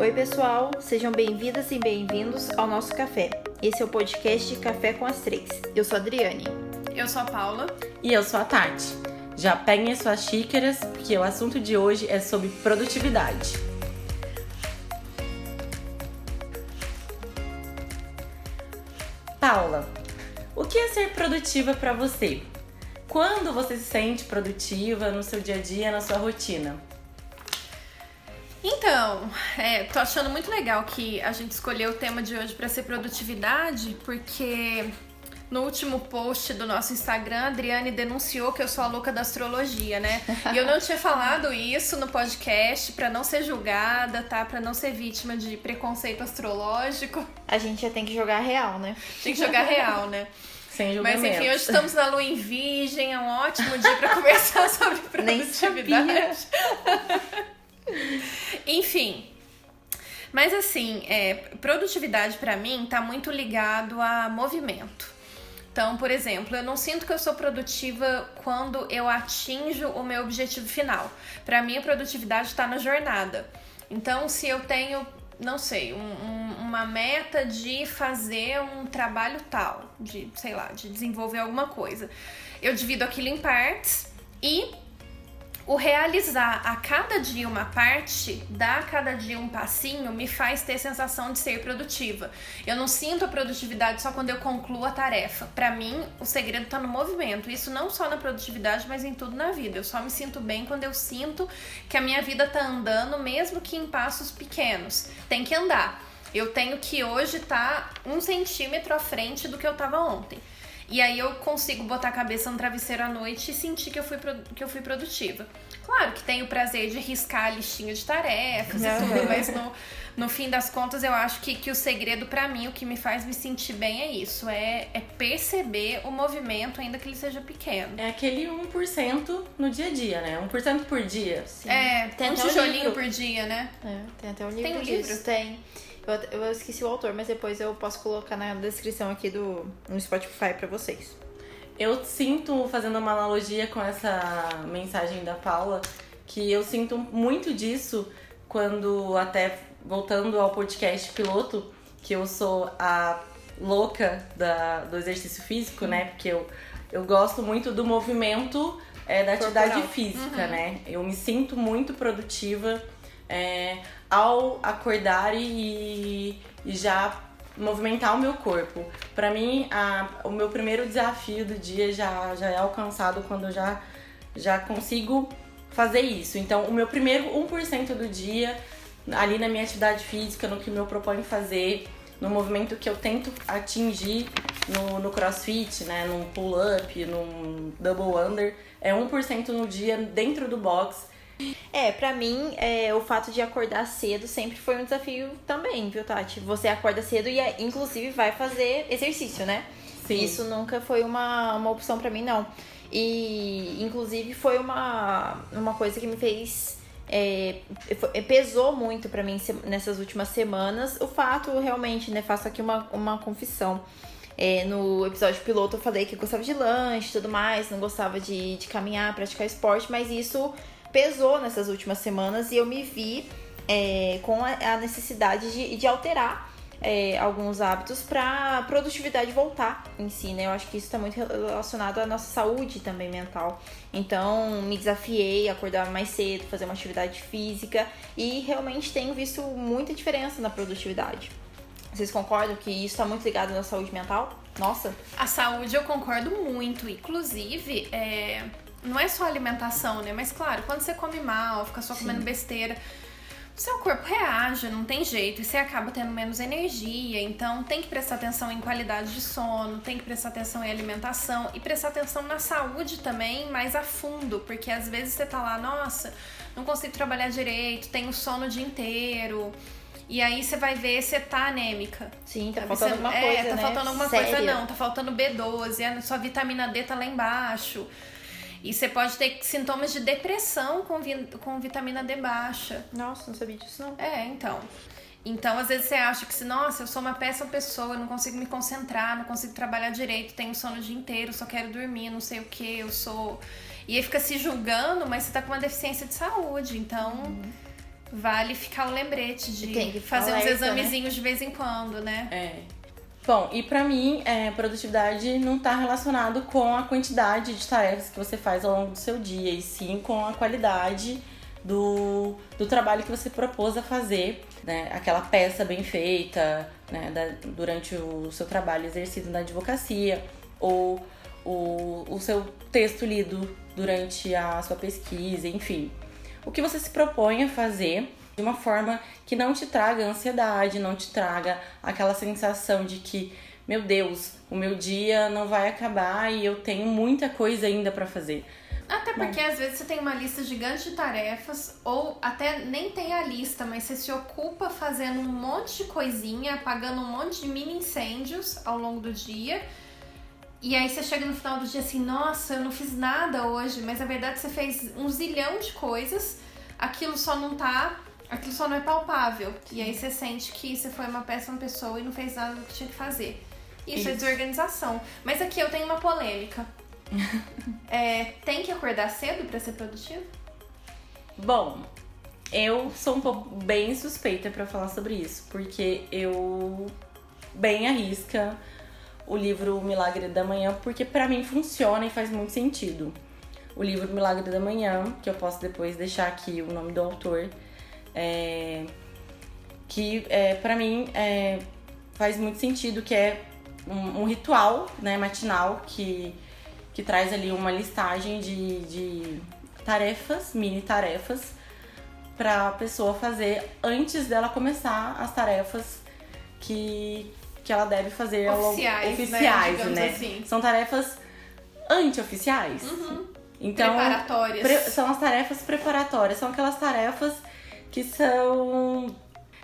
Oi, pessoal, sejam bem-vindas e bem-vindos ao nosso café. Esse é o podcast Café com as Três. Eu sou a Adriane. Eu sou a Paula. E eu sou a Tati. Já peguem suas xícaras, porque o assunto de hoje é sobre produtividade. Paula, o que é ser produtiva para você? Quando você se sente produtiva no seu dia a dia, na sua rotina? Então, é, tô achando muito legal que a gente escolheu o tema de hoje para ser produtividade, porque no último post do nosso Instagram, a Adriane denunciou que eu sou a louca da astrologia, né? E eu não tinha falado isso no podcast para não ser julgada, tá? Para não ser vítima de preconceito astrológico. A gente já tem que jogar real, né? Tem que jogar real, né? Sem Mas enfim, hoje estamos na lua em virgem, é um ótimo dia para conversar sobre produtividade. Enfim, mas assim, é, produtividade para mim tá muito ligado a movimento. Então, por exemplo, eu não sinto que eu sou produtiva quando eu atinjo o meu objetivo final. Para mim, a produtividade está na jornada. Então, se eu tenho, não sei, um, um, uma meta de fazer um trabalho tal, de, sei lá, de desenvolver alguma coisa, eu divido aquilo em partes e o realizar a cada dia uma parte, dar a cada dia um passinho, me faz ter sensação de ser produtiva. Eu não sinto a produtividade só quando eu concluo a tarefa. Para mim, o segredo está no movimento. Isso não só na produtividade, mas em tudo na vida. Eu só me sinto bem quando eu sinto que a minha vida tá andando, mesmo que em passos pequenos. Tem que andar. Eu tenho que hoje estar tá um centímetro à frente do que eu estava ontem. E aí eu consigo botar a cabeça no travesseiro à noite e sentir que eu fui, que eu fui produtiva. Claro que tenho o prazer de riscar a listinha de tarefas e tudo, mas no, no fim das contas eu acho que, que o segredo para mim, o que me faz me sentir bem é isso, é, é perceber o movimento, ainda que ele seja pequeno. É aquele 1% no dia a dia, né? 1% por dia. Sim. É, tem um tijolinho por dia, né? É, tem até um livro Tem um disso. livro? Tem. Eu, eu esqueci o autor, mas depois eu posso colocar na descrição aqui do no Spotify para vocês. Eu sinto, fazendo uma analogia com essa mensagem da Paula, que eu sinto muito disso quando, até voltando ao podcast piloto, que eu sou a louca da, do exercício físico, né? Porque eu, eu gosto muito do movimento é, da atividade Corporal. física, Uhum. né? Eu me sinto muito produtiva é, ao acordar e, e já movimentar o meu corpo. Para mim, a, o meu primeiro desafio do dia já, já é alcançado quando eu já, já consigo fazer isso. Então, o meu primeiro 1% do dia, ali na minha atividade física, no que eu me proponho fazer, no movimento que eu tento atingir no, no crossfit, né? Num pull-up, num double under, é 1% no dia dentro do box. É, pra mim, é, o fato de acordar cedo sempre foi um desafio também, viu, Tati? Você acorda cedo e, é, inclusive, vai fazer exercício, né? Sim. Isso nunca foi uma, uma opção pra mim, não. E, inclusive, foi uma, uma coisa que me fez. é, foi- pesou muito pra mim nessas últimas semanas. O fato, realmente, né? Faço aqui uma, uma confissão. É, no episódio piloto eu falei que eu gostava de lanche e tudo mais, não gostava de, de caminhar, praticar esporte, mas isso pesou nessas últimas semanas e eu me vi é, com a, necessidade de, de alterar é, alguns hábitos para produtividade voltar em si, né? Eu acho que isso está muito relacionado à nossa saúde também mental. Então, me desafiei a acordar mais cedo, fazer uma atividade física e realmente tenho visto muita diferença na produtividade. Vocês concordam que isso está muito ligado na saúde mental? Nossa, A saúde eu concordo muito. Inclusive, é, não é só alimentação, né? Mas claro, quando você come mal, fica só comendo besteira, o seu corpo reage, não tem jeito. E você acaba tendo menos energia. Então tem que prestar atenção em qualidade de sono, tem que prestar atenção em alimentação e prestar atenção na saúde também mais a fundo. Porque às vezes você tá lá, nossa, não consigo trabalhar direito, tenho sono o dia inteiro. E aí você vai ver, você tá anêmica. sim, tá faltando alguma é, coisa, tá né? faltando alguma coisa, Séria. não, tá faltando B12, a sua vitamina D tá lá embaixo. E você pode ter sintomas de depressão com, vi- com vitamina D baixa. Nossa, não sabia disso não. É, então. Então, às vezes você acha que se, nossa, eu sou uma péssima pessoa, eu não consigo me concentrar, não consigo trabalhar direito, tenho sono o dia inteiro, só quero dormir, não sei o que, eu sou. E aí fica se julgando, mas você tá com uma deficiência de saúde. Então, vale ficar o lembrete de fazer uns né? examezinhos de vez em quando, né? É. Bom, e pra mim, é, produtividade não tá relacionado com a quantidade de tarefas que você faz ao longo do seu dia, e sim com a qualidade do, do trabalho que você propôs a fazer, né? Aquela peça bem feita, né? da- durante o seu trabalho exercido na advocacia, ou o, o seu texto lido durante a sua pesquisa, enfim. O que você se propõe a fazer de uma forma que não te traga ansiedade, não te traga aquela sensação de que, meu Deus, o meu dia não vai acabar e eu tenho muita coisa ainda pra fazer. Até porque às vezes você tem uma lista gigante de tarefas, ou até nem tem a lista, mas você se ocupa fazendo um monte de coisinha, apagando um monte de mini incêndios ao longo do dia. E aí você chega no final do dia assim, nossa, eu não fiz nada hoje, mas na verdade você fez um zilhão de coisas, aquilo só não tá. Aquilo só não é palpável. E aí você sente que você foi uma péssima pessoa e não fez nada do que tinha que fazer. Isso, é Isso. desorganização. Mas aqui eu tenho uma polêmica. É, tem que acordar cedo pra ser produtivo? Bom, eu sou um pouco bem suspeita pra falar sobre isso, porque eu bem arrisca o livro O Milagre da Manhã, porque pra mim funciona e faz muito sentido. O livro Milagre da Manhã, que eu posso depois deixar aqui o nome do autor, é, que é, para mim é, faz muito sentido, que é um, um ritual né, matinal que, que traz ali uma listagem de, de tarefas, mini tarefas, para a pessoa fazer antes dela começar as tarefas que, que ela deve fazer ao Oficiais, né? oficiais, Digamos né? assim. São tarefas antioficiais. Então, Preparatórias. pre- são as tarefas preparatórias, são aquelas tarefas que são Ou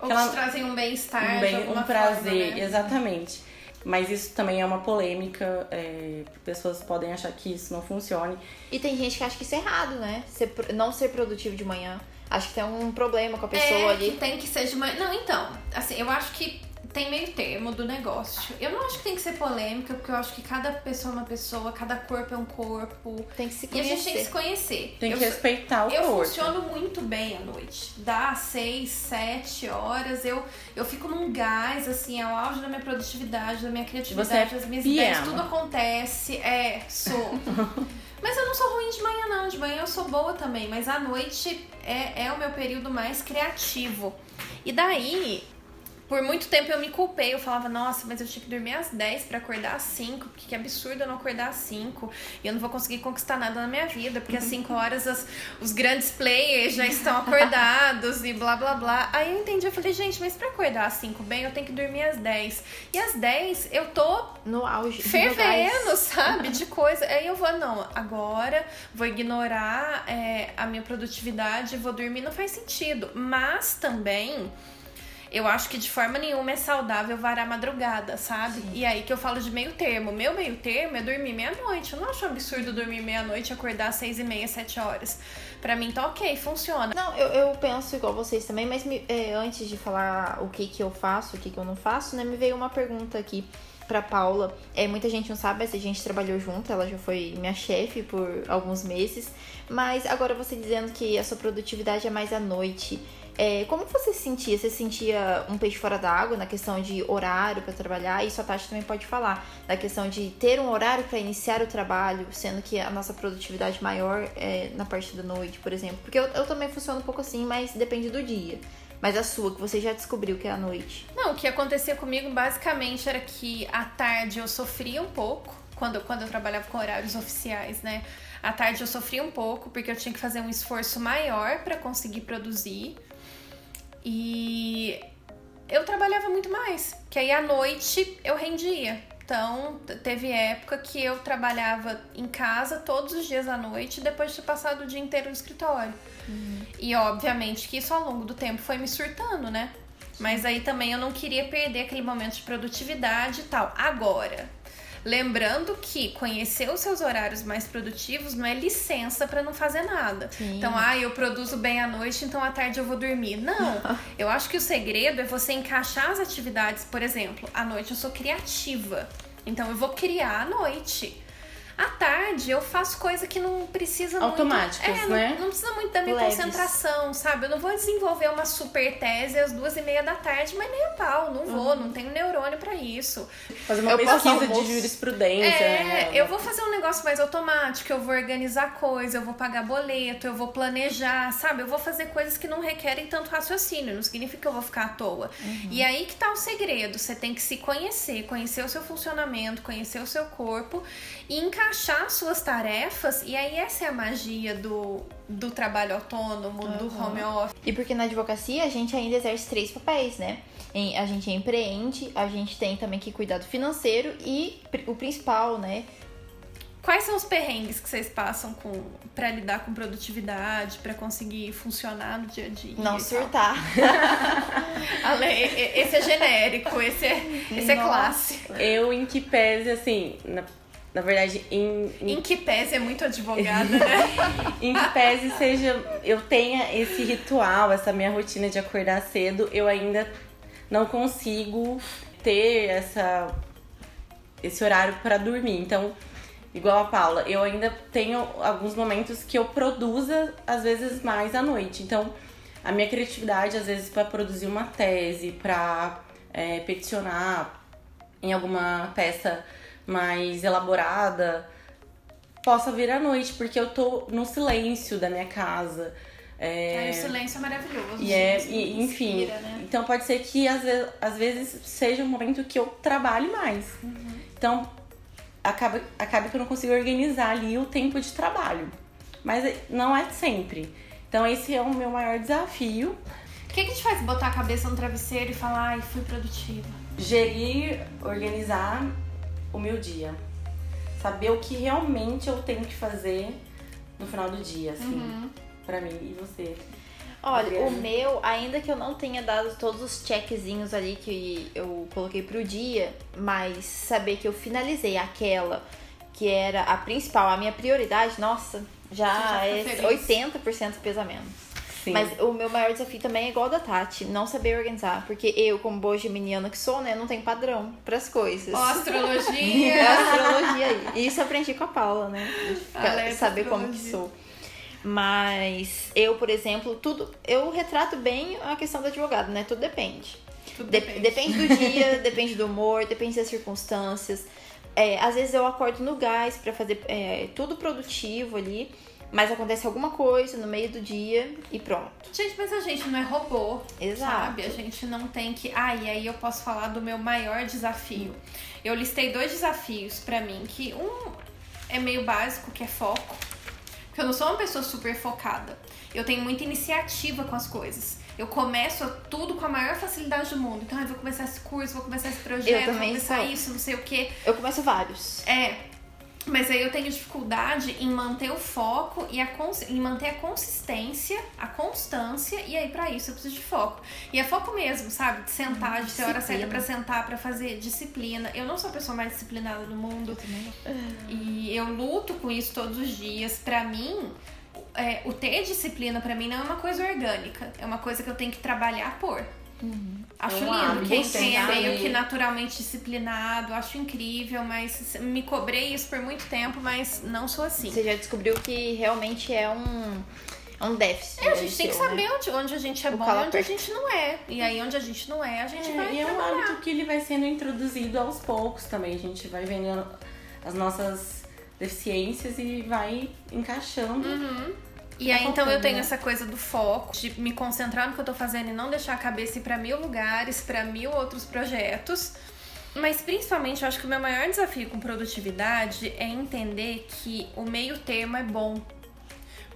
aquela- te trazem um bem-estar, um, bem, um prazer, forma, né? exatamente. Mas isso também é uma polêmica, é, pessoas podem achar que isso não funcione. E tem gente que acha que isso é errado, né? Ser não ser produtivo de manhã. Acho que tem um problema com a pessoa é, ali. que tem que ser de manhã. Não, então, assim, eu acho que tem meio termo do negócio. Eu não acho que tem que ser polêmica, porque eu acho que cada pessoa é uma pessoa, cada corpo é um corpo. Tem que se E a gente tem que conhecer. se conhecer. Tem eu que sou- respeitar o Eu corpo. funciono muito bem à noite. Dá seis, sete horas, eu, eu fico num gás, assim, é o auge da minha produtividade, da minha criatividade, Você é das minhas ideias, tudo acontece. É, sou. mas eu não sou ruim de manhã, não. De manhã eu sou boa também, mas à noite é, é o meu período mais criativo. E daí, por muito tempo eu me culpei, eu falava, nossa, mas eu tinha que dormir às 10 pra acordar às 5, porque que absurdo eu não acordar às 5. E eu não vou conseguir conquistar nada na minha vida, porque às 5 horas as- os grandes players já estão acordados e blá blá blá. Aí eu entendi, eu falei, gente, mas pra acordar às 5 bem, eu tenho que dormir às 10. E às 10 eu tô No auge. fervendo, sabe? De coisa. Aí eu vou, não, agora vou ignorar é, a minha produtividade, vou dormir, não faz sentido. Mas também. Eu acho que de forma nenhuma é saudável varar a madrugada, sabe? E aí que eu falo de meio termo. Meu meio termo é dormir meia-noite. Eu não acho um absurdo dormir meia-noite e acordar às seis e meia, sete horas. Pra mim tá ok, funciona. Não, eu, eu penso igual vocês também, mas me- é, antes de falar o que que eu faço, o que que eu não faço, né, me veio uma pergunta aqui pra Paula. É, muita gente não sabe, mas a gente trabalhou junto, ela já foi minha chefe por alguns meses. Mas agora você dizendo que a sua produtividade é mais à noite. É, como você se sentia? Você sentia um peixe fora da água na questão de horário pra trabalhar? Isso a Tati também pode falar. Na questão de ter um horário pra iniciar o trabalho, sendo que a nossa produtividade maior é na parte da noite, por exemplo. Porque eu, eu também funciono um pouco assim, mas depende do dia. Mas a sua, que você já descobriu que é à noite. Não, o que acontecia comigo basicamente era que à tarde eu sofria um pouco, quando, quando eu trabalhava com horários oficiais, né? À tarde eu sofria um pouco, porque eu tinha que fazer um esforço maior para conseguir produzir. E eu trabalhava muito mais, que aí à noite eu rendia. Então, teve época que eu trabalhava em casa todos os dias à noite, depois de ter passado o dia inteiro no escritório. E obviamente que isso ao longo do tempo foi me surtando, né? Mas aí também eu não queria perder aquele momento de produtividade e tal. Agora, lembrando que conhecer os seus horários mais produtivos não é licença pra não fazer nada. Sim. Então, ah, eu produzo bem à noite, então à tarde eu vou dormir. Não. eu acho que o segredo é você encaixar as atividades. Por exemplo, à noite eu sou criativa. Então eu vou criar à noite. À tarde eu faço coisa que não precisa Automáticas, muito. É, né? Não, não precisa muito da minha Leves. concentração, sabe? Eu não vou desenvolver uma super tese às duas e meia da tarde, mas nem a pau, não vou, não tenho neurônio pra isso. Fazer uma Eu pesquisa de jurisprudência, É, né? eu vou fazer um negócio mais automático, eu vou organizar coisa, eu vou pagar boleto, eu vou planejar, sabe? Eu vou fazer coisas que não requerem tanto raciocínio, não significa que eu vou ficar à toa. E aí que tá o segredo, você tem que se conhecer, conhecer o seu funcionamento, conhecer o seu corpo e encaixar suas tarefas, e aí essa é a magia do, do trabalho autônomo, do home office. E porque na advocacia a gente ainda exerce três papéis, né? Em- A gente empreende, a gente tem também que cuidar do financeiro e o principal, né? Quais são os perrengues que vocês passam com para lidar com produtividade, para conseguir funcionar no dia a dia? Não surtar. Ale, e- esse é genérico, esse é, esse é Nossa. classe. Eu, em que pese, assim, na, na verdade, em, em, Em que pese é muito advogada, né? em que pese seja, eu tenha esse ritual, essa minha rotina de acordar cedo, eu ainda não consigo ter essa, esse horário para dormir. Então, igual a Paula, eu ainda tenho alguns momentos que eu produza, às vezes, mais à noite. Então, a minha criatividade, às vezes, para produzir uma tese, para peticionar em alguma peça mais elaborada, possa vir à noite, porque eu tô no silêncio da minha casa. É, Aí o silêncio é maravilhoso. e é, e- enfim, inspira, né? então pode ser que às vezes, às vezes seja um momento que eu trabalhe mais. Uhum. Então, acaba, acaba que eu não consigo organizar ali o tempo de trabalho. Mas é- não é sempre. Então, esse é o meu maior desafio. O que, que te faz botar a cabeça no travesseiro e falar, ai, fui produtiva? Gerir, organizar o meu dia. Saber o que realmente eu tenho que fazer no final do dia, assim, Uhum. pra mim. E você? Olha, o Adriana? meu, ainda que eu não tenha dado todos os checkzinhos ali que eu coloquei pro dia, mas saber que eu finalizei aquela que era a principal, a minha prioridade, nossa, já, já é fica feliz. 80% peso a menos. Sim. Mas o meu maior desafio também é igual ao da Tati, não saber organizar. Porque eu, como boa geminiana que sou, né, não tenho padrão pras coisas. Ó, É astrologia! a astrologia aí. E isso eu aprendi com a Paula, né? De ficar- Alerta saber como que astrologia. sou. Mas eu, por exemplo, tudo. Eu retrato bem a questão do advogado, né? Tudo depende. Tudo De- depende. depende do dia, depende do humor, depende das circunstâncias. É, às vezes eu acordo no gás pra fazer é, tudo produtivo ali, mas acontece alguma coisa no meio do dia e pronto. Gente, mas a gente não é robô. Exato. Sabe? A gente não tem que. Ah, e aí eu posso falar do meu maior desafio. Eu listei dois desafios pra mim, que um é meio básico, que é foco. Porque eu não sou uma pessoa super focada. Eu tenho muita iniciativa com as coisas. Eu começo tudo com a maior facilidade do mundo. Então, eu vou começar esse curso, vou começar esse projeto, vou começar sou. isso, não sei o quê. Eu começo vários. É. Mas aí eu tenho dificuldade em manter o foco e a em manter a consistência, a constância, e aí pra isso eu preciso de foco. E é foco mesmo, sabe? De sentar, de ter hora certa pra sentar, pra fazer disciplina. Eu não sou a pessoa mais disciplinada do mundo. E eu luto com isso todos os dias. Pra mim, é, o ter disciplina pra mim não é uma coisa orgânica. É uma coisa que eu tenho que trabalhar por. Acho É um lindo. Quem, tem quem é que meio que naturalmente disciplinado, acho incrível, mas me cobrei isso por muito tempo, mas não sou assim. Você já descobriu que realmente é um, é um déficit. É, a aí gente tem que né? saber onde, onde a gente é O bom e onde a aperta. gente não é. E aí, onde a gente não é, a gente É, vai e é um hábito que ele vai sendo introduzido aos poucos também. A gente vai vendo as nossas deficiências e vai encaixando. Uhum. E aí, então, eu tenho né? essa coisa do foco, de me concentrar no que eu tô fazendo e não deixar a cabeça ir pra mil lugares, pra mil outros projetos. Mas, principalmente, eu acho que o meu maior desafio com produtividade é entender que o meio termo é bom.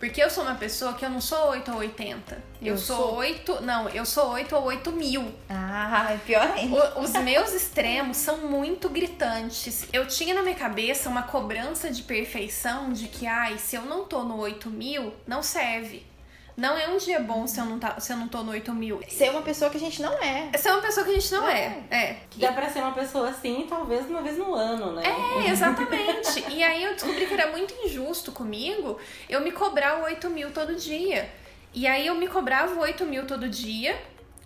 Porque eu sou uma pessoa que eu não sou 8 ou 80. Eu, Eu sou, sou. 8... Não, eu sou 8 ou 8 mil. Ah, é pior ainda. O- os meus extremos são muito gritantes. Eu tinha na minha cabeça uma cobrança de perfeição de que, ai, se eu não tô no 8 mil, não serve. Não é um dia bom se eu não, tá, se eu não tô no 8 mil. Ser uma pessoa que a gente não é. É uma pessoa que a gente não é. É. Dá pra ser uma pessoa assim, talvez uma vez no ano, né? É, exatamente. E aí eu descobri que era muito injusto comigo eu me cobrar o 8 mil todo dia. E aí eu me cobrava o 8 mil todo dia,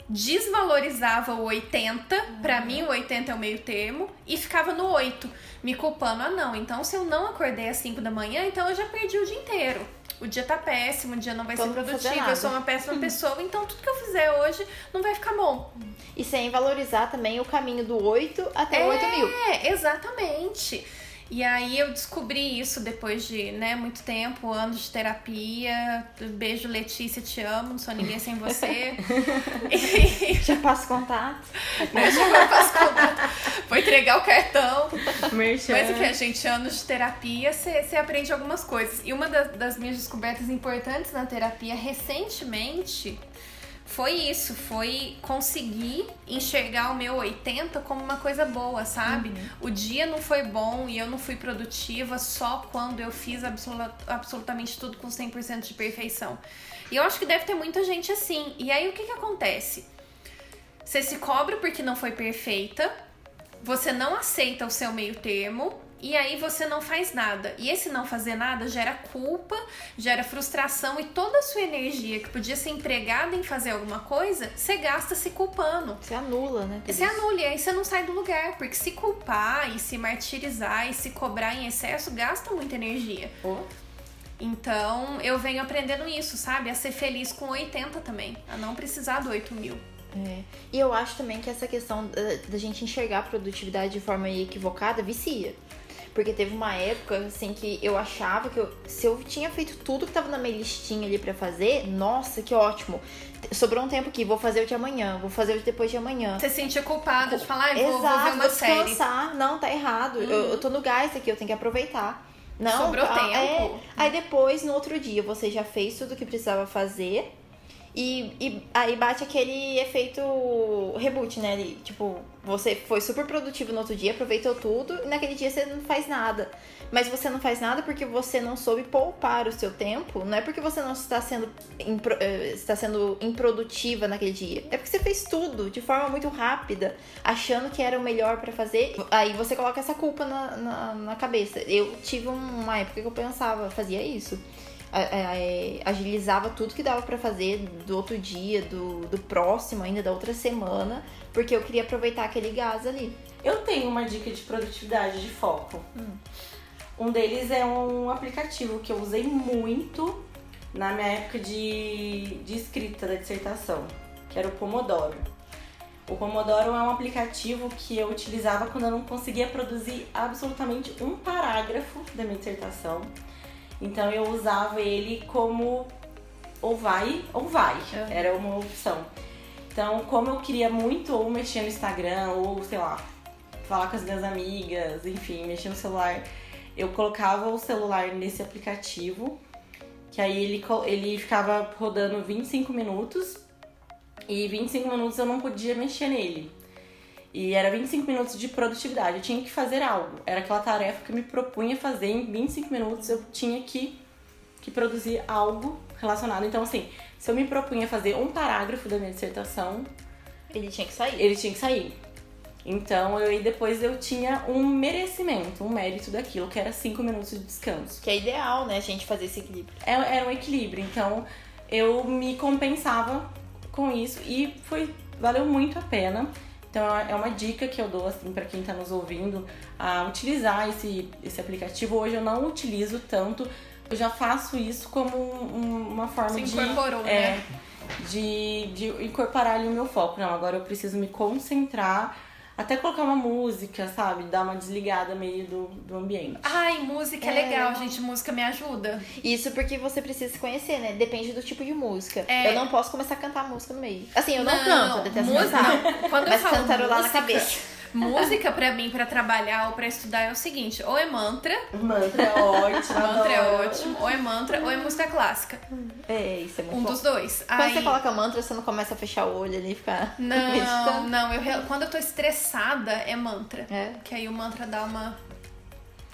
desvalorizava o 80, uhum. para mim o 80 é o meio termo, e ficava no 8, me culpando, ah não, então se eu não acordei às 5 da manhã, então eu já perdi o dia inteiro. O dia tá péssimo, o dia não vai então, ser produtivo, eu sou uma péssima uhum. pessoa, então tudo que eu fizer hoje não vai ficar bom. E sem valorizar também o caminho do 8 até é, 8 mil. É, exatamente. E aí eu descobri isso depois de né, muito tempo, anos de terapia. Beijo, Letícia, te amo, não sou ninguém sem você. e... Já passo contato. Já passo contato. Vou entregar o cartão. Merchan. Mas enfim, gente, anos de terapia, você aprende algumas coisas. E uma das, das minhas descobertas importantes na terapia recentemente foi isso, foi conseguir enxergar o meu 80 como uma coisa boa, sabe? Uhum. O dia não foi bom e eu não fui produtiva só quando eu fiz absolutamente tudo com 100% de perfeição. E eu acho que deve ter muita gente assim. E aí o que que acontece? Você se cobra porque não foi perfeita, você não aceita o seu meio termo, e aí você não faz nada. E esse não fazer nada gera culpa, gera frustração e toda a sua energia que podia ser empregada em fazer alguma coisa, você gasta se culpando. Você anula, né? Você anula e aí você não sai do lugar, porque se culpar e se martirizar e se cobrar em excesso gasta muita energia. Oh. Então, eu venho aprendendo isso, sabe? A ser feliz com 80 também, a não precisar do 8 mil. É. E eu acho também que essa questão da, da gente enxergar a produtividade de forma equivocada vicia. Porque teve uma época, assim, que eu achava que eu, se eu tinha feito tudo que tava na minha listinha ali para fazer, nossa, que ótimo. Sobrou um tempo aqui, vou fazer o de amanhã, vou fazer o de depois de amanhã. Você se sentia culpada de falar, ah, vou, Exato, vou ver uma vou descansar. Série. Não, tá errado. Uhum. Eu, eu tô no gás aqui, eu tenho que aproveitar. Não, Sobrou tá, tempo. É. Aí depois, no outro dia, você já fez tudo o que precisava fazer e, e aí bate aquele efeito reboot, né? Tipo, você foi super produtivo no outro dia, aproveitou tudo, e naquele dia você não faz nada. Mas você não faz nada porque você não soube poupar o seu tempo, não é porque você não está sendo, impro, eh, está sendo improdutiva naquele dia. É porque você fez tudo de forma muito rápida, achando que era o melhor para fazer. Aí você coloca essa culpa na, na, na cabeça. Eu tive uma época que eu pensava, fazia isso é, agilizava tudo que dava para fazer do outro dia, do, do próximo, ainda da outra semana, porque eu queria aproveitar aquele gás ali. Eu tenho uma dica de produtividade, de foco. Hum. Um deles é um aplicativo que eu usei muito na minha época de, de escrita da dissertação, que era o Pomodoro. O Pomodoro é um aplicativo que eu utilizava quando eu não conseguia produzir absolutamente um parágrafo da minha dissertação. Então eu usava ele como ou vai ou vai, uhum. era uma opção. Então, como eu queria muito ou mexer no Instagram, ou sei lá, falar com as minhas amigas, enfim, mexer no celular, eu colocava o celular nesse aplicativo, que aí ele, ele ficava rodando 25 minutos, e 25 minutos eu não podia mexer nele. E era 25 minutos de produtividade. Eu tinha que fazer algo. Era aquela tarefa que eu me propunha fazer em 25 minutos. Eu tinha que, que produzir algo relacionado. Então, assim, se eu me propunha fazer um parágrafo da minha dissertação. Ele tinha que sair. Ele tinha que sair. Então, eu, e depois eu tinha um merecimento, um mérito daquilo, que era 5 minutos de descanso. Que é ideal, né, a gente fazer esse equilíbrio. É, era um equilíbrio. Então, eu me compensava com isso e foi valeu muito a pena. Então é uma dica que eu dou assim para quem está nos ouvindo a utilizar esse, esse aplicativo. Hoje eu não utilizo tanto, eu já faço isso como um, uma forma Se de, incorporou, é, né? de, de incorporar ali o meu foco. Não, agora eu preciso me concentrar até colocar uma música, sabe? Dar uma desligada meio do, do ambiente. Ai, música é, é legal, gente. Música me ajuda. Isso porque você precisa se conhecer, né? Depende do tipo de música. É. Eu não posso começar a cantar música no meio. Assim, eu não, não canto, eu detesto música, cantar. Quando mas eu falo cantarolar música, na cabeça. Música pra mim, pra trabalhar ou pra estudar é o seguinte: ou é mantra. Mantra é ótimo. mantra é ótimo. Ou é mantra, ou é música clássica. É, isso é muito Um bom. dos dois. Quando Aí... você coloca mantra, você não começa a fechar o olho ali e ficar. Não, meditando. não. Eu, quando eu tô estressada, é mantra. É. Que aí o mantra dá uma.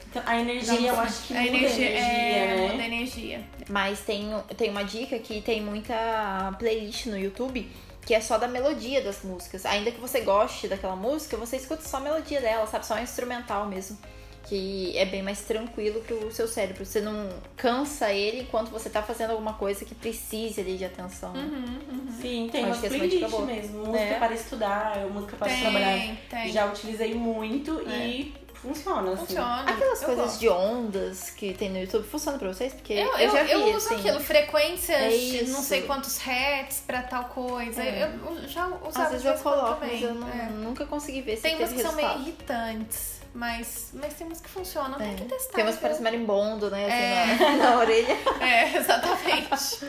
Então, a energia, eu acho que a energia, energia é, né? muda a energia. Mas tem, tem uma dica que tem muita playlist no YouTube que é só da melodia das músicas. Ainda que você goste daquela música, você escuta só a melodia dela, sabe? Só a instrumental mesmo. que é bem mais tranquilo pro seu cérebro. Você não cansa ele enquanto você tá fazendo alguma coisa que precise ali de atenção. Uhum, uhum. Sim, tem Acho umas que essa foi a dica playlists boa. mesmo. Música É. para estudar, música para Tem, trabalhar. tem. Já utilizei muito e funciona, assim. Funciona. Aquelas Eu coisas gosto. de ondas que tem no YouTube, funciona pra vocês? Porque Eu, eu, eu, já vi, eu uso assim. aquilo, frequências É de não sei quantos hertz pra tal coisa. É. Eu, já usava Às vezes eu coloco, também. mas eu não- É. nunca consegui ver se Tem umas que são meio irritantes, mas, mas tem umas que funcionam. Tem É. que testar. Tem umas que parecem marimbondo, né? Assim, É. na, na orelha. É, exatamente.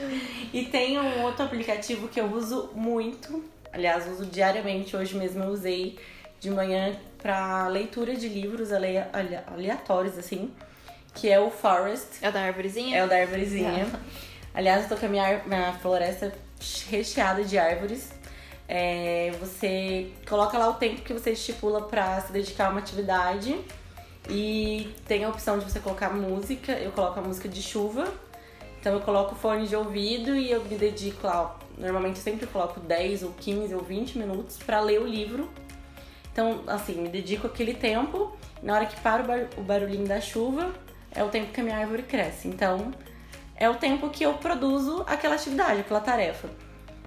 E tem um outro aplicativo que eu uso muito, aliás, uso diariamente, hoje mesmo eu usei de manhã para leitura de livros ale- ale- aleatórios, assim, que é o Forest, É o da árvorezinha? é o da árvorezinha. Aliás, eu tô com a minha, ar- minha floresta recheada de árvores. É, você coloca lá o tempo que você estipula pra se dedicar a uma atividade e tem a opção de você colocar música. Eu coloco a música de chuva, então eu coloco o fone de ouvido e eu me dedico lá. Normalmente eu sempre coloco 10 ou 15 ou 20 minutos pra ler o livro. Então, assim, me dedico aquele tempo. Na hora que para o, bar- o barulhinho da chuva, é o tempo que a minha árvore cresce. Então, é o tempo que eu produzo aquela atividade, aquela tarefa.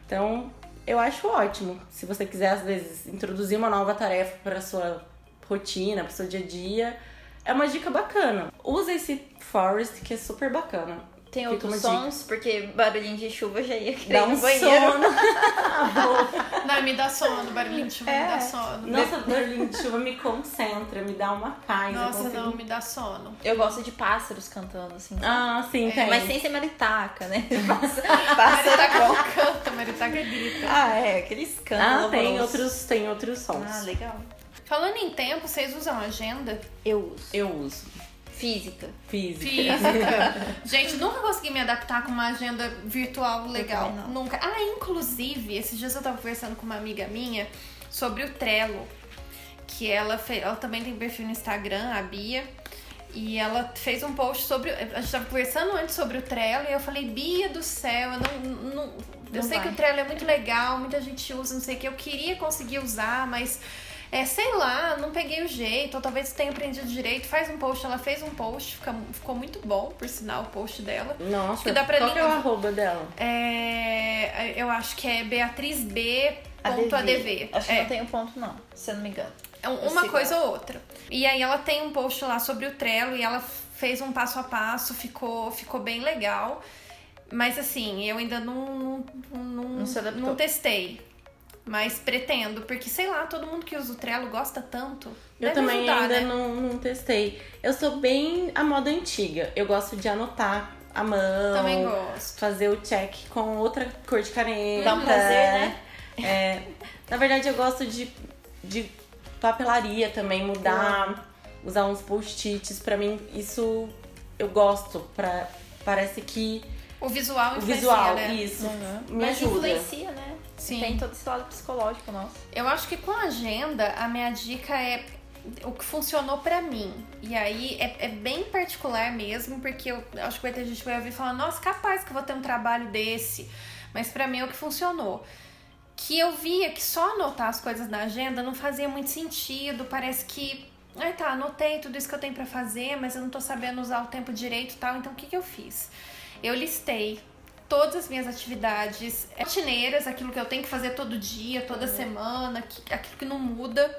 Então, eu acho ótimo. Se você quiser, às vezes, introduzir uma nova tarefa para sua rotina, para seu dia a dia, é uma dica bacana. Usa esse Forest, que é super bacana. Tem outros sons, porque barulhinho de chuva já ia querer Dá um banheiro. sono. Não, me dá sono, barulhinho de chuva me dá sono. Nossa, barulhinho de chuva me concentra, me dá uma paz. eu Nossa, consigo- não, me dá sono. Eu gosto de pássaros cantando, assim. Ah, sim, tem. Mas sem ser maritaca, né? Pássaro Maritaca canta, Maritaca grita. Ah, é, aqueles cantam. Ah, tem outros, tem outros sons. Ah, legal. Falando em tempo, vocês usam agenda? Eu uso. Eu uso. Física. Física. Física. Gente, nunca consegui me adaptar com uma agenda virtual legal. não. Nunca. Ah, inclusive, esses dias eu tava conversando com uma amiga minha sobre o Trello. Que ela, fe... ela também tem perfil no Instagram, a Bia. E ela fez um post sobre. A gente tava conversando antes sobre o Trello e eu falei, Bia do céu, eu não. não- eu Não sei vai. que o Trello é muito legal, muita gente usa, não sei o que. Eu queria conseguir usar, mas. É, sei lá, não peguei o jeito, ou talvez tenha aprendido direito. Faz um post, ela fez um post, fica, ficou muito bom, por sinal, o post dela. Nossa, que dá pra qual que é o mim- arroba dela? É, eu acho que é beatrizb.adv. ADV. Acho que É, não tem um ponto, não, se eu não me engano. é um- uma coisa ou outra. E aí ela tem um post lá sobre o Trello e ela fez um passo a passo, ficou, ficou bem legal. Mas assim, eu ainda não, não, não, Não não testei. Mas pretendo, porque sei lá, todo mundo que usa o Trello gosta tanto. Eu também ajudar, ainda né? não, não testei. Eu sou bem a moda antiga. Eu gosto de anotar a mão. Também gosto. Fazer o check com outra cor de caneta. Dá um prazer, né? É, na verdade, eu gosto de, de papelaria também, mudar, usar uns post-its. Pra mim, isso eu gosto. Pra, parece que O visual o influencia, visual, né? isso, me Mas ajuda. influencia, né? Sim. Tem todo esse lado psicológico nosso. Eu acho que com a agenda, a minha dica é o que funcionou pra mim. E aí é, é bem particular mesmo, porque eu acho que vai ter gente que vai ouvir falando, nossa, capaz que eu vou ter um trabalho desse. Mas pra mim é o que funcionou. Que eu via que só anotar as coisas na agenda não fazia muito sentido. Parece que. Ai tá, anotei tudo isso que eu tenho pra fazer, mas eu não tô sabendo usar o tempo direito e tal. Então o que, que eu fiz? Eu listei todas as minhas atividades rotineiras, aquilo que eu tenho que fazer todo dia, toda semana, que- aquilo que não muda.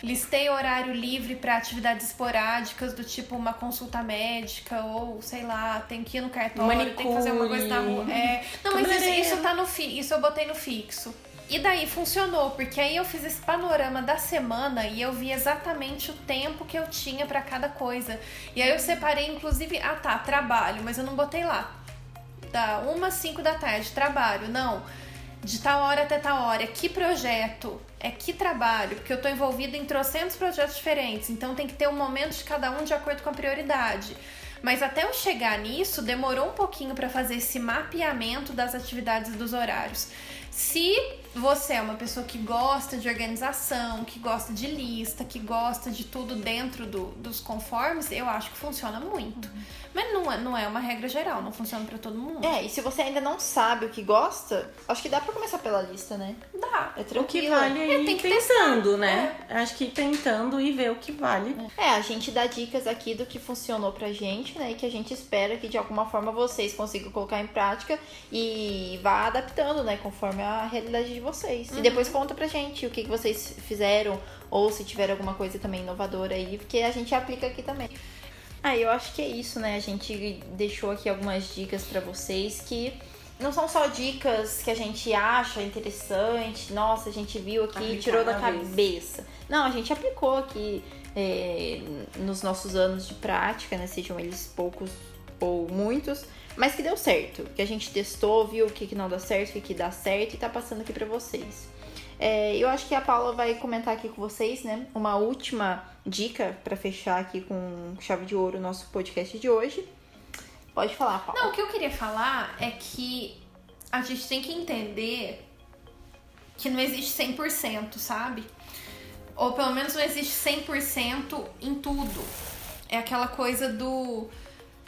Listei horário livre para atividades esporádicas, do tipo uma consulta médica, ou sei lá, tem que ir no cartório, tem que fazer uma coisa na rua. É, não, mas isso, isso tá no fi, isso eu botei no fixo. E daí funcionou, porque aí eu fiz esse panorama da semana e eu vi exatamente o tempo que eu tinha para cada coisa. E aí eu separei, inclusive, ah tá, trabalho, mas eu não botei lá. Da 1 às 5 da tarde, trabalho, não. De tal hora até tal hora, que projeto? É que trabalho? Porque eu tô envolvida em trocentos projetos diferentes, então tem que ter um momento de cada um de acordo com a prioridade. Mas até eu chegar nisso, demorou um pouquinho para fazer esse mapeamento das atividades dos horários. Se você é uma pessoa que gosta de organização, que gosta de lista, que gosta de tudo dentro do, dos conformes, eu acho que funciona muito. Uhum. Mas não é, não é uma regra geral, não funciona para todo mundo. É, e se você ainda não sabe o que gosta, acho que dá para começar pela lista, né? Dá. É tranquilo. O que vale é, tem que tentando, né? É. Acho que tentando e ver o que vale. É, a gente dá dicas aqui do que funcionou pra gente, né? E que a gente espera que de alguma forma vocês consigam colocar em prática e vá adaptando, né? Conforme a realidade de vocês. Uhum. E depois conta pra gente o que, que vocês fizeram ou se tiver alguma coisa também inovadora aí, porque a gente aplica aqui também. Ah, eu acho que é isso, né? A gente deixou aqui algumas dicas para vocês que não são só dicas que a gente acha interessante, nossa, a gente viu aqui e tirou da cabeça. Não, a gente aplicou aqui é, nos nossos anos de prática, né? Sejam eles poucos ou muitos, mas que deu certo. Que a gente testou, viu o que, que não dá certo, o que, que dá certo e tá passando aqui para vocês. É, eu acho que a Paula vai comentar aqui com vocês, né? Uma última dica para fechar aqui com chave de ouro o nosso podcast de hoje. Pode falar, Paula. Não, o que eu queria falar é que a gente tem que entender que não existe 100%, sabe? Ou pelo menos não existe 100% em tudo. É aquela coisa do.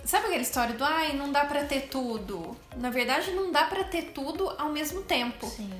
Sabe aquela história do ai, não dá para ter tudo? Na verdade, não dá para ter tudo ao mesmo tempo. Sim.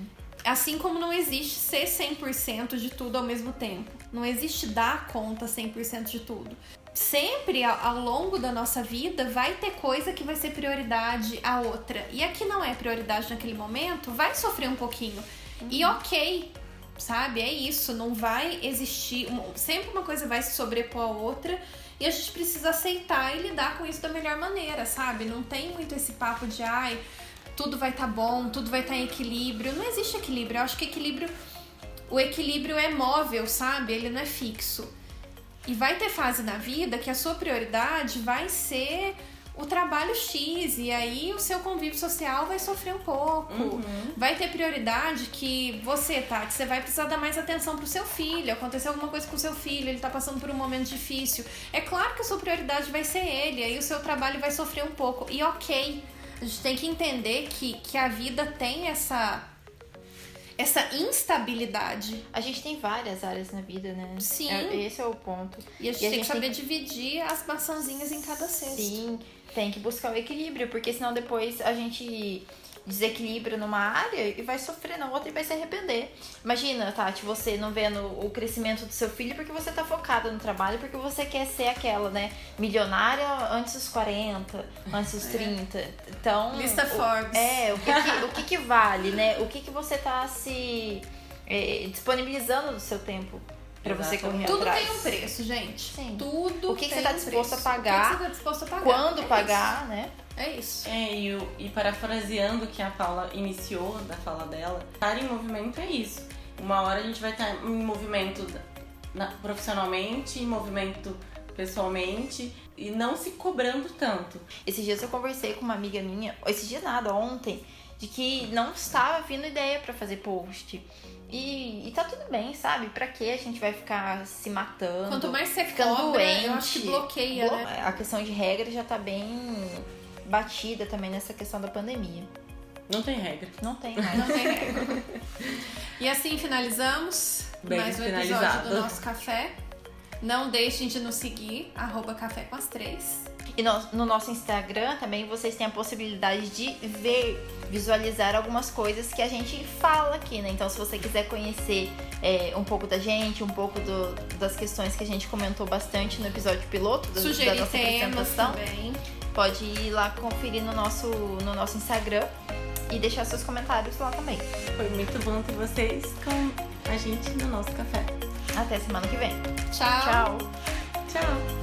Assim como não existe ser 100% de tudo ao mesmo tempo. Não existe dar conta 100% de tudo. Sempre ao longo da nossa vida vai ter coisa que vai ser prioridade a outra. E a que não é prioridade naquele momento vai sofrer um pouquinho. Uhum. E ok, sabe? É isso. Não vai existir. Sempre uma coisa vai se sobrepor a outra. E a gente precisa aceitar e lidar com isso da melhor maneira, sabe? Não tem muito esse papo de ai tudo vai estar tá bom, tudo vai estar tá em equilíbrio. Não existe equilíbrio. Eu acho que equilíbrio. O equilíbrio é móvel, sabe? Ele não é fixo. E vai ter fase na vida que a sua prioridade vai ser o trabalho X, e aí o seu convívio social vai sofrer um pouco. Uhum. Vai ter prioridade que você, Tati, você vai precisar dar mais atenção pro seu filho. Aconteceu alguma coisa com o seu filho, ele tá passando por um momento difícil. É claro que a sua prioridade vai ser ele, aí o seu trabalho vai sofrer um pouco. E ok. A gente tem que entender que, que a vida tem essa essa instabilidade. A gente tem várias áreas na vida, né? Sim. É, esse é o ponto. E a gente, e a tem gente que saber tem... dividir as maçãzinhas em cada cesto. Sim, tem que buscar o equilíbrio, porque senão depois a gente desequilíbrio numa área e vai sofrer na outra e vai se arrepender. Imagina, Tati, você não vendo o crescimento do seu filho porque você tá focada no trabalho, porque você quer ser aquela, né, milionária antes dos 40, antes dos 30. É. Então. Lista o, Forbes. É, o que que, o que que vale, né? O que que você tá se é, disponibilizando do seu tempo? Pra você correr Tudo atrás. tem um preço, gente. Sim. Tudo O que, que você tá disposto a pagar? O que, que você tá disposto a pagar? Quando é pagar, isso. né? É isso. É, e, e parafraseando o que a Paula iniciou da fala dela, estar em movimento é isso. Uma hora a gente vai estar em movimento na, profissionalmente, em movimento pessoalmente e não se cobrando tanto. Esses dias eu conversei com uma amiga minha, esses dias nada, ontem, de que não estava vindo ideia para fazer post. E, e tá tudo bem, sabe? Pra que a gente vai ficar se matando? Quanto mais você ficando cobra, doente, eu acho que bloqueia, blo né? A questão de regra já tá bem batida também nessa questão da pandemia. Não tem regra. Não tem regra. Não tem regra. e assim finalizamos bem mais um episódio do nosso café. Não deixem de nos seguir, arroba café com as três. E no, no, nosso Instagram também vocês têm a possibilidade de ver, visualizar algumas coisas que a gente fala aqui, né? Então, se você quiser conhecer é, um pouco da gente, um pouco do, das questões que a gente comentou bastante no episódio piloto do, da nossa apresentação, também. pode ir lá conferir no nosso, no nosso Instagram e deixar seus comentários lá também. Foi muito bom ter vocês com a gente no nosso café. Até semana que vem. Tchau. Tchau. Tchau.